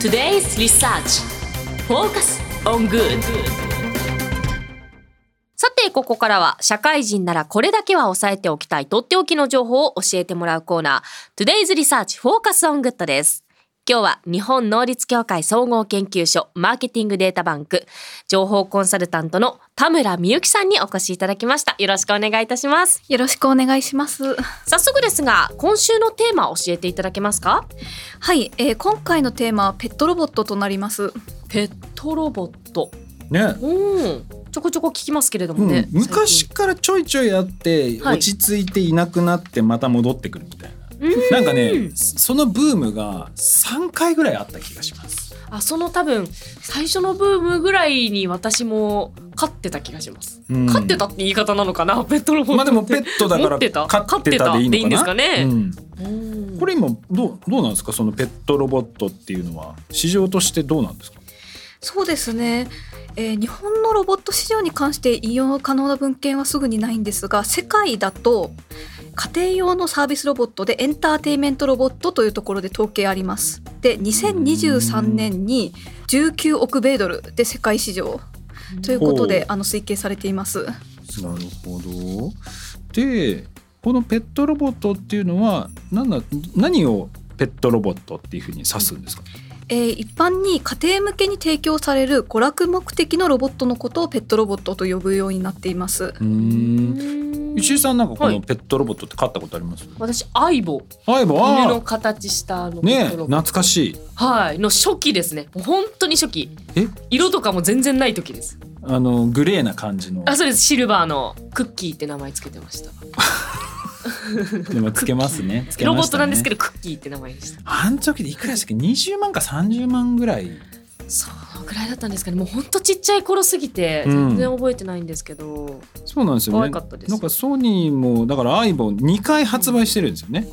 Today's Research Focus on Good さて、ここからは社会人ならこれだけは押さえておきたいとっておきの情報を教えてもらうコーナー Today's Research Focus on Good です。今日は日本能率協会総合研究所マーケティングデータバンク情報コンサルタントの田村美幸さんにお越しいただきました。よろしくお願いいたします。よろしくお願いします。早速ですが、今週のテーマを教えていただけますか？はい、えー今回のテーマはペットロボットとなります。ペットロボット。ね、うん。ちょこちょこ聞きますけれどうんもね。昔からちょいちょいあって、はい落ち着いていなくなってまた戻ってくるみたいな。なんかねそのブームが3回ぐらいあった気がします。あその多分最初のブームぐらいに私も飼ってた気がします、うん。飼ってたって言い方なのかな？ペットロボットまあでもペットだから持ってた？飼ってたでいいのかな？飼ってたでいいんですかね。うん。うん。これ今どうどうなんですか？そのペットロボットっていうのは？市場としてどうなんですか？そうですね、えー日本のロボット市場に関して引用可能な文献はすぐにないんですが世界だと家庭用のサービスロボットでエンターテインメントロボットというところで統計ありますで2023年に19億米ドルで世界市場ということであの推計されていますなるほど。でこのペットロボットっていうのは何だ何をペットロボットっていうふうに指すんですか？えー一般に家庭向けに提供される娯楽目的のロボットのことをペットロボットと呼ぶようになっています。うーん石井さんなんかこはい。のペットロボットって飼ったことあります？私アイボ。はい、もう犬のあ形したあのあね懐かしい。はい。の初期ですね。本当に初期。え？色とかも全然ない時です。あのグレーな感じの。あそうです。シルバーのクッキーって名前つけてました。でもつけますね。つけロボットなんですけどクッキーって名前でした。あの時でいくらでしたっけ？20万か30万ぐらい。そのぐらいだったんですかね。もうほんとちっちゃい頃すぎてうん。全然覚えてないんですけど、そうなんですよね。可愛かったです。なんかソニーもだからアイボン2回発売してるんですよね、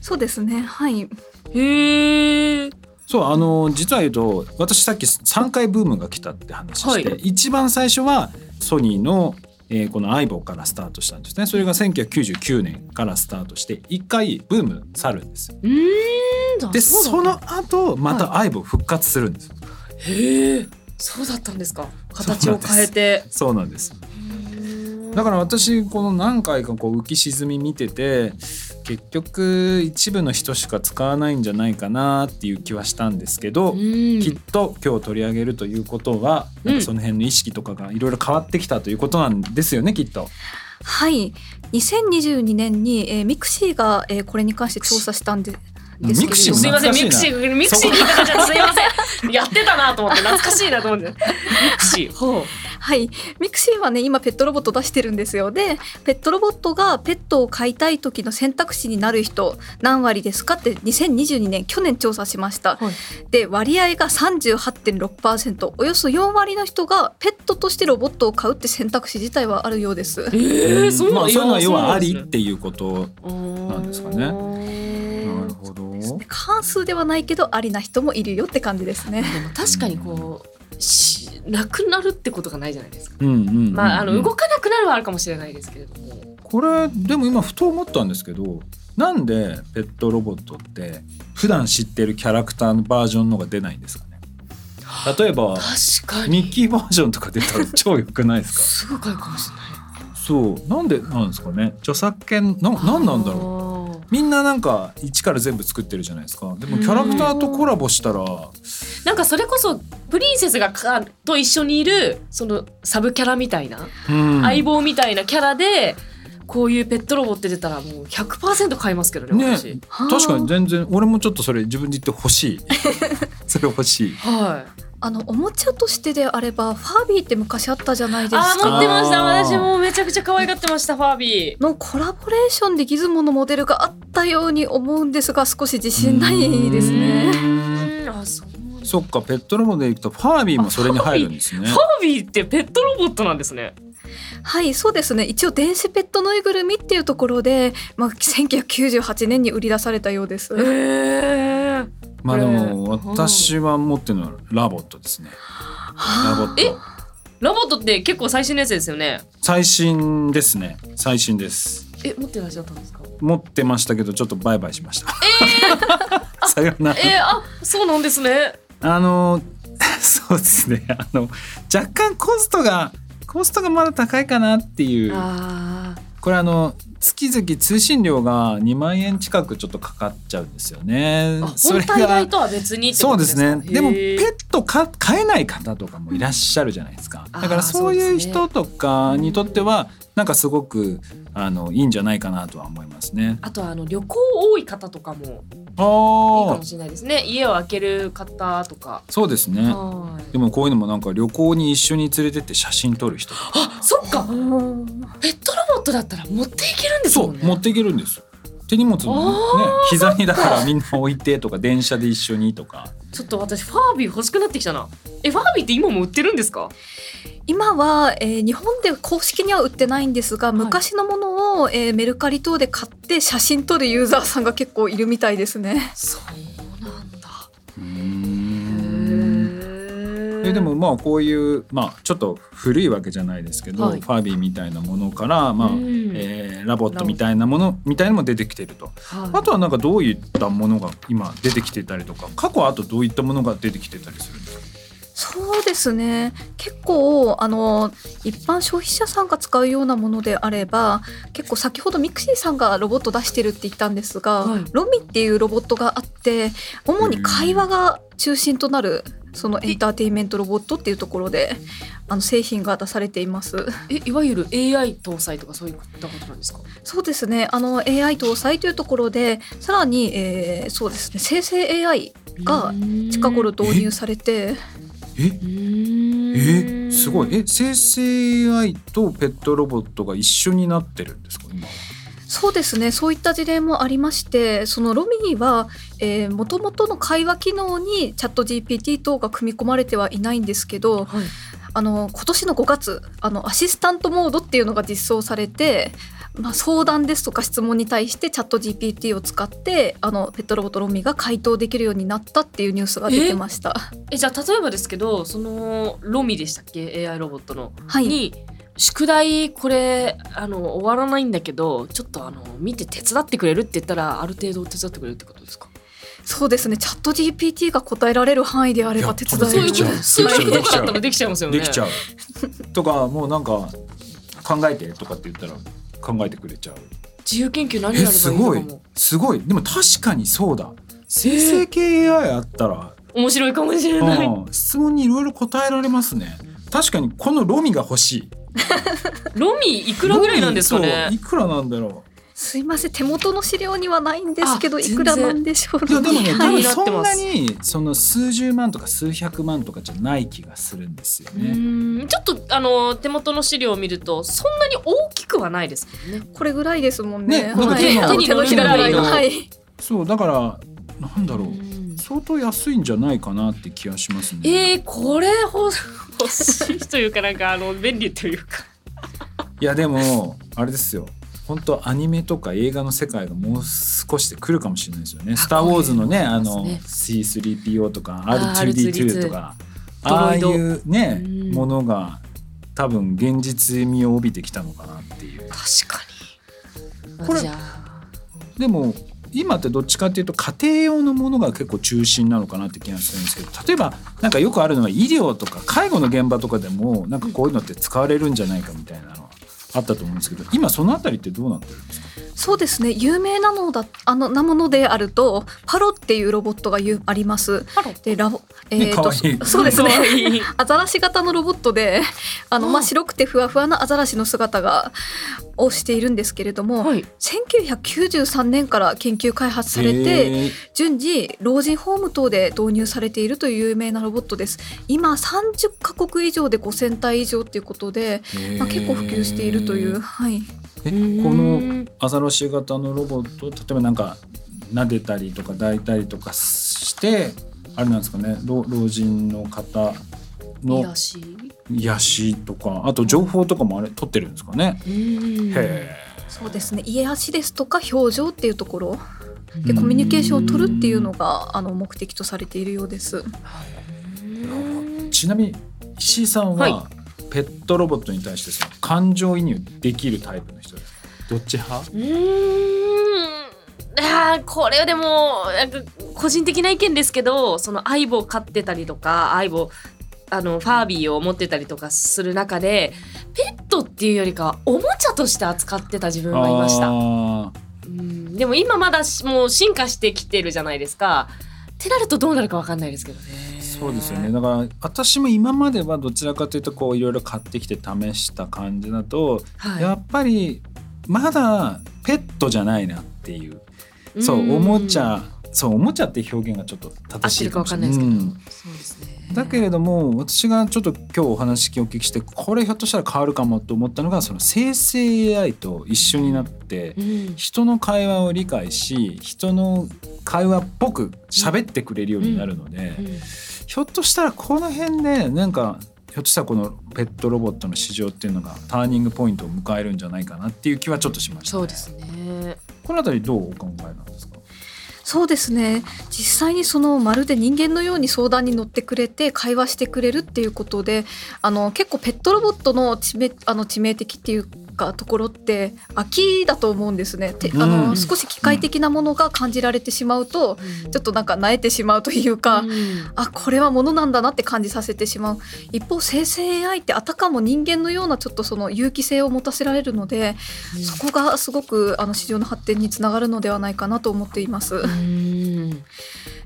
そうですね。はい。へえそうあの実は言うと私さっき3回ブームが来たって話して、はい。一番最初はソニーの、えーこのアイボからスタートしたんですね。それが1999年からスタートして1回ブーム去るんですうーん。でその後またアイボ復活するんです、へえそうだったんですか？形を変えてそうなんですだから私この何回かこう浮き沈み見てて結局一部の人しか使わないんじゃないかなっていう気はしたんですけど、うんきっと今日取り上げるということは、その辺の意識とかがいろいろ変わってきたということなんですよねきっと。はい。2022年に、えーミクシーが、えーこれに関して調査したんで。ミクシーすいませんミクシーミクシーに言ったじゃんすいません。やってたなと思って懐かしいなと思って。ミクシーほう。はい。ミクシーはね、今ペットロボット出してるんですよ。で、ペットロボットがペットを飼いたい時の選択肢になる人何割ですかって2022年去年調査しました。はい。で、割合が38.6%、およそ4割の人がペットとしてロボットを飼うって選択肢自体はあるようです。えー、そうなんまあ、そういうのは要はありなっていうことんですかねほど。過半数ではないけどありな人もいるよって感じですね。でも確かにこうしなくなるってことがないじゃないですか。まああの動かなくなるはあるかもしれないですけれども。これでも今ふと思ったんですけどなんでペットロボットって普段知ってるキャラクターのバージョンのが出ないんですかね？例えば確かに。ミッキーバージョンとか出たら 超良くないですか？すごいかもしれない。そうなんでなんですかね？著作権ななんなんだろう？ろみんななんか一から全部作ってるじゃないですかでもキャラクターとコラボしたらう。なんかそれこそプリンセスがかと一緒にいるそのサブキャラみたいな、うん相棒みたいなキャラでこういうペットロボって出たらもう100%買いますけどねね私。確かに全然俺もちょっとそれ自分で言って欲しい それ欲しいはい。あのおもちゃとしてであればファービーって昔あったじゃないですあー持か。ってました私もめちゃくちゃ可愛がってましたファービー。のコラボレーションでギズモのモデルがあったように思うんですが少し自信ないですうね。んあそうそっかペットロボでいくとファービーもそれに入るんですねファービーってペットロボットなんですね。はいそうですね一応電子ペットぬいぐるみっていうところで、まあ、1998年に売り出されたようです。へえ。まあでも私は持ってるのはラボットですねラボッえトラボットって結構最新のやつですよね。最新ですね最新ですえ持ってらっしゃったんですか？持ってましたけどちょっとバイバイしました さよならえー、あそうなんですね。あの そうですねあの若干コストがコストがまだ高いかなっていう。あこれあの月々通信料が2万円近くちょっとかかっちゃうんですよね。ーあ。本体代とは別にそうですね。でもペットか飼えない方とかもいらっしゃるじゃないですか。だからそういう人とかにとってはなんかすごくあのいいんじゃないかなとは思いますね。あとはあの旅行多い方とかもいいかもしれないですね家を開ける方とかそうですね。はいでもこういうのもなんか旅行に一緒に連れてって写真撮る人。あそっかペットロボットだったら持っていけるんですそもねうん持っていけるんです。手荷物もねあ膝にだからみんな置いてとか電車で一緒にとか。ちょっと私ファービー欲しくなってきたなえファービーって今も売ってるんですか？今は、えー日本で公式には売ってないんですが、昔のものを、えーメルカリ等で買って写真撮るユーザーさんが結構いるみたいですね。そうなんだ。えでもまあこういうまあちょっと古いわけじゃないですけど、はい。ファービーみたいなものからまあ、うん。えーラボットみたいなものみたいなのも出てきてると。はい。あとはなんかどういったものが今出てきてたりとか過去はあとどういったものが出てきてたりするんですかそうですね。結構あの一般消費者さんが使うようなものであれば結構先ほどミクシーさんがロボット出してるって言ったんですが、はい。ロミっていうロボットがあって主に会話が中心となるそのエンターテインメントロボットっていうところであの製品が出されています。えいわゆる AI 搭載とかそういったことなんですか？そうですね。あの AI 搭載というところでさらに、えーそうですね。生成 AI が近頃導入されてえ？え？すごい。え生成 AI とペットロボットが一緒になってるんですか？今。そうですね。そういった事例もありましてそのロミーはもともとの会話機能にチャット GPT 等が組み込まれてはいないんですけどはい。あの今年の5月あのアシスタントモードっていうのが実装されて、まあ、相談ですとか質問に対してチャット GPT を使ってあのペットロボットロミーが回答できるようになったっていうニュースが出てました。えじゃあ例えばですけどそのロミでしたっけ？AI ロボットの、はい。に宿題これあの終わらないんだけどちょっとあの見て手伝ってくれるって言ったらある程度手伝ってくれるってことですか？そうですね。チャット GPT が答えられる範囲であれば手伝える。そういうことできちゃったらできちゃいますよね。できちゃう。とかもうなんか考えてとかって言ったら考えてくれちゃう。自由研究何えやればいいすごい。すごい。でも確かにそうだ。生成系 AI あったら、面白いかもしれない、うん。質問にいろいろ答えられますね。確かにこのロミが欲しい。ロミいくらぐらいなんですかね？いくらなんだろすいません。手元の資料にはないんですけどあいくらなんでしょうういやでもね気多分になってそんなにその数十万とか数百万とかじゃない気がするんですようね。ちょっとあの手元の資料を見るとそんなに大きくはないですもんね。これぐらいですもんね。ねなんかはい、手のあの手のひらぐらいの。はい。そうだからなんだろう。うん。相当安いんじゃないかなって気がしますね。えー、これ欲欲しいというかなんかあの便利というか。いやでもあれですよ本当アニメとか映画の世界がもう少しで来るかもしれないですよね。スター・ウォーズのねあのますね。C3PO とかあー R2D2 とかド。ああいうねうんものが多分現実味を帯びてきたのかなっていう。確かに。これでも今ってどっちかっていうと家庭用のものが結構中心なのかなって気がするんですけど例えばなんかよくあるのは医療とか介護の現場とかでもなんかこういうのって使われるんじゃないかみたいなのはあったと思うんですけど今そのあたりってどうなってるんですか？そうですね。有名なのだあのなものであるとパロっていうロボットがゆあります。パロ？でラボえねーと可愛いそそうですね。アザラシ型のロボットであのまああ白くてふわふわなアザラシの姿がをしているんですけれども、はい1993年から研究開発されて。順次老人ホーム等で導入されているという有名なロボットです今30カ国以上で5000体以上ということで、まあ、結構普及しているという、はい、えこのアザラシ型のロボット例えばなんか撫でたりとか抱いたりとかしてあれなんですかね老老人の方の癒し？癒しとかあと情報とかもあれ取ってるんですかね。うん。へそうですね。家足ですとか表情っていうところ。でうんコミュニケーションを取るっていうのがあの目的とされているようです。えちなみに石井さんは、はペットロボットに対してその感情移入できるタイプの人ですか？どっち派？うーんあーこれでもなんか個人的な意見ですけどその相棒を飼ってたりとか相棒あのファービーを持ってたりとかする中でペットっていうよりかはおもちゃとして扱ってた自分はいました。あうんでも今まだしもう進化してきてるじゃないですか。ってなるとどうなるかわかんないですけどね。ーそうですよね。だから私も今まではどちらかというとこういろいろ買ってきて試した感じだと、はい、やっぱりまだペットじゃないなっていう。そうおもちゃそうおもちゃって表現がちょっと正しいかもしれない。ですけどうんそうですね。だけれども私がちょっと今日お話お聞きしてこれひょっとしたら変わるかもと思ったのがその生成 AI と一緒になってうん人の会話を理解し人の会話っぽく喋ってくれるようになるので、うんひょっとしたらこの辺でなんかひょっとしたらこのペットロボットの市場っていうのがターニングポイントを迎えるんじゃないかなっていう気はちょっとしました、そうですね。このあたりどうお考えなんですか？そうですね。実際にそのまるで人間のように相談に乗ってくれて会話してくれるっていうことであの結構ペットロボットの致命あの致命的っていうかところって飽きだと思うんですね。てあうん。の少し機械的なものが感じられてしまうと、ちょっとなんか萎えてしまうというか、うん。あこれはものなんだなって感じさせてしまう。一方生成 AI ってあたかも人間のようなちょっとその有機性を持たせられるので、そこがすごくあの市場の発展につながるのではないかなと思っています。うん。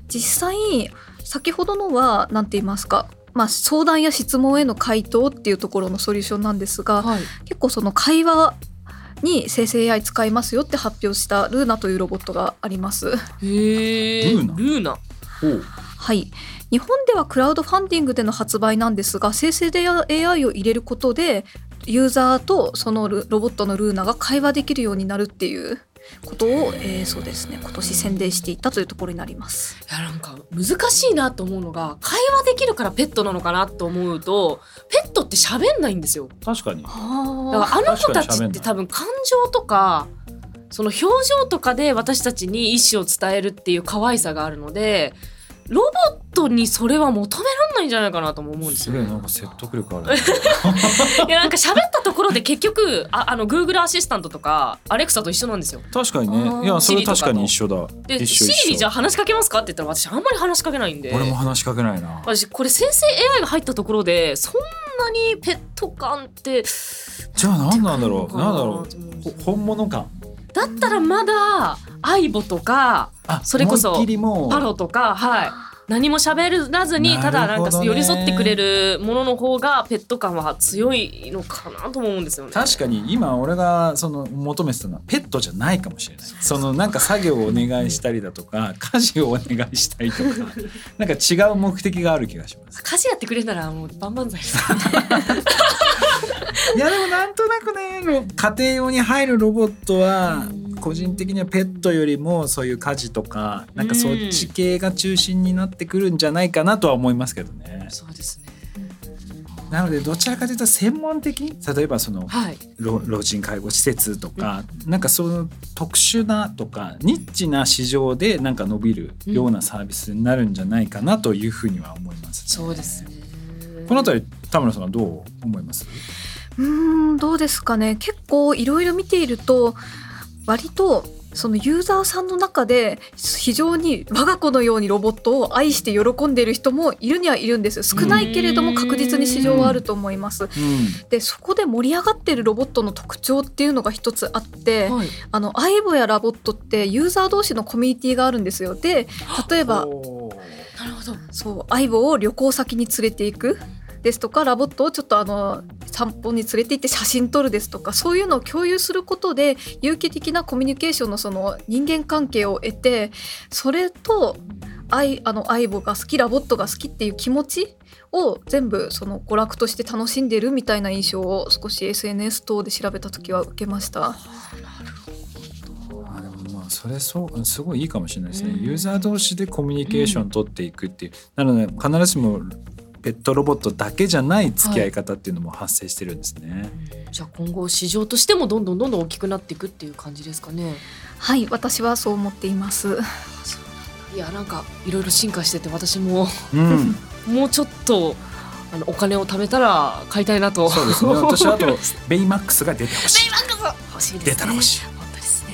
実際先ほどのは何て言いますか、まあ、相談や質問への回答っていうところのソリューションなんですがはい。結構その会話に生成 AI 使いますよって発表したルーナというロボットがあります。ーナ？ルーナ。はい日本ではクラウドファンディングでの発売なんですが生成で AI を入れることでユーザーとそのルロボットのルーナが会話できるようになるっていうことを、えーそうですね今年宣伝していったというところになります。いやなんか難しいなと思うのが会話できるからペットなのかなと思うとペットって喋んないんですよ。確かに。だあからあの子たちって多分感情とかその表情とかで私たちに意思を伝えるっていう可愛さがあるのでロボットにそれは求めらんないんじゃないかなとも思うんですよ。すげえなんか説得力ある。ね いやなんか喋ったところで結局ああの Google アシスタントとかアレクサと一緒なんですよ。確かにね。いやそれ確かに一緒だ。で一緒一緒。シリにじゃあ話しかけますかって言ったら私あんまり話しかけないんで。俺も話しかけないな。私これ生成 AI が入ったところでそんなにペット感ってじゃあ何なんだろう。ななんだろう。ほ本物感だったらまだ相棒とかあそれこそパロとかはい。何も喋らずにただなんか寄り添ってくれるものの方がペット感は強いのかなとも思うんですよね。確かに今俺がその求めてたのはペットじゃないかもしれない。そのなんか作業をお願いしたりだとか家事をお願いしたりとか なんか違う目的がある気がします。家事やってくれたらもう万々歳です。いやでもなんとなくね家庭用に入るロボットはうん個人的にはペットよりもそういう家事とかなんかそっち系が中心になってくるんじゃないかなとは思いますけどね。そうですね。なのでどちらかというと専門的例えばそのはい。老老人介護施設とか、なんかその特殊なとかニッチな市場でなんか伸びるようなサービスになるんじゃないかなというふうには思います、そうですね。このあたり田村さんはどう思います？うーんどうですかね結構いろいろ見ていると割とそのユーザーさんの中で非常に我が子のようにロボットを愛して喜んでいる人もいるにはいるんです少ないけれども確実に市場はあると思います。うんでそこで盛り上がっているロボットの特徴っていうのが一つあって、はい。あのアイボやラボットってユーザー同士のコミュニティがあるんですよ。で例えばなるほど。そう相棒を旅行先に連れていくですとか LOVOTをちょっとあの散歩に連れて行って写真撮るですとかそういうのを共有することで有機的なコミュニケーションのその人間関係を得てそれと愛あの相棒が好き LOVOTが好きっていう気持ちを全部その娯楽として楽しんでるみたいな印象を少し SNS 等で調べた時は受けました。あでもまあそれそうすごいいいかもしれないですね、うん。ユーザー同士でコミュニケーション取っていくっていう、なので必ずしもペットロボットだけじゃない付き合い方っていうのも発生してるんですね、じゃあ今後市場としてもどんどんどんどん大きくなっていくっていう感じですかね。はい私はそう思っています。いやなんかいろいろ進化してて私もうん もうちょっとあのお金を貯めたら買いたいなと。そうですね 私はあとベイマックスが出てほしいベイマックス欲しいですね。出たら欲しい本当ですね。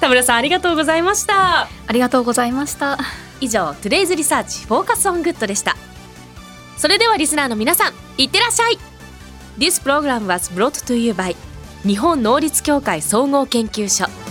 田村さんありがとうございました。ありがとうございました。以上 Today's Research Focus on Good でしたそれではリスナーの皆さんいってらっしゃい。This program was brought to you by 日本能力協会総合研究所。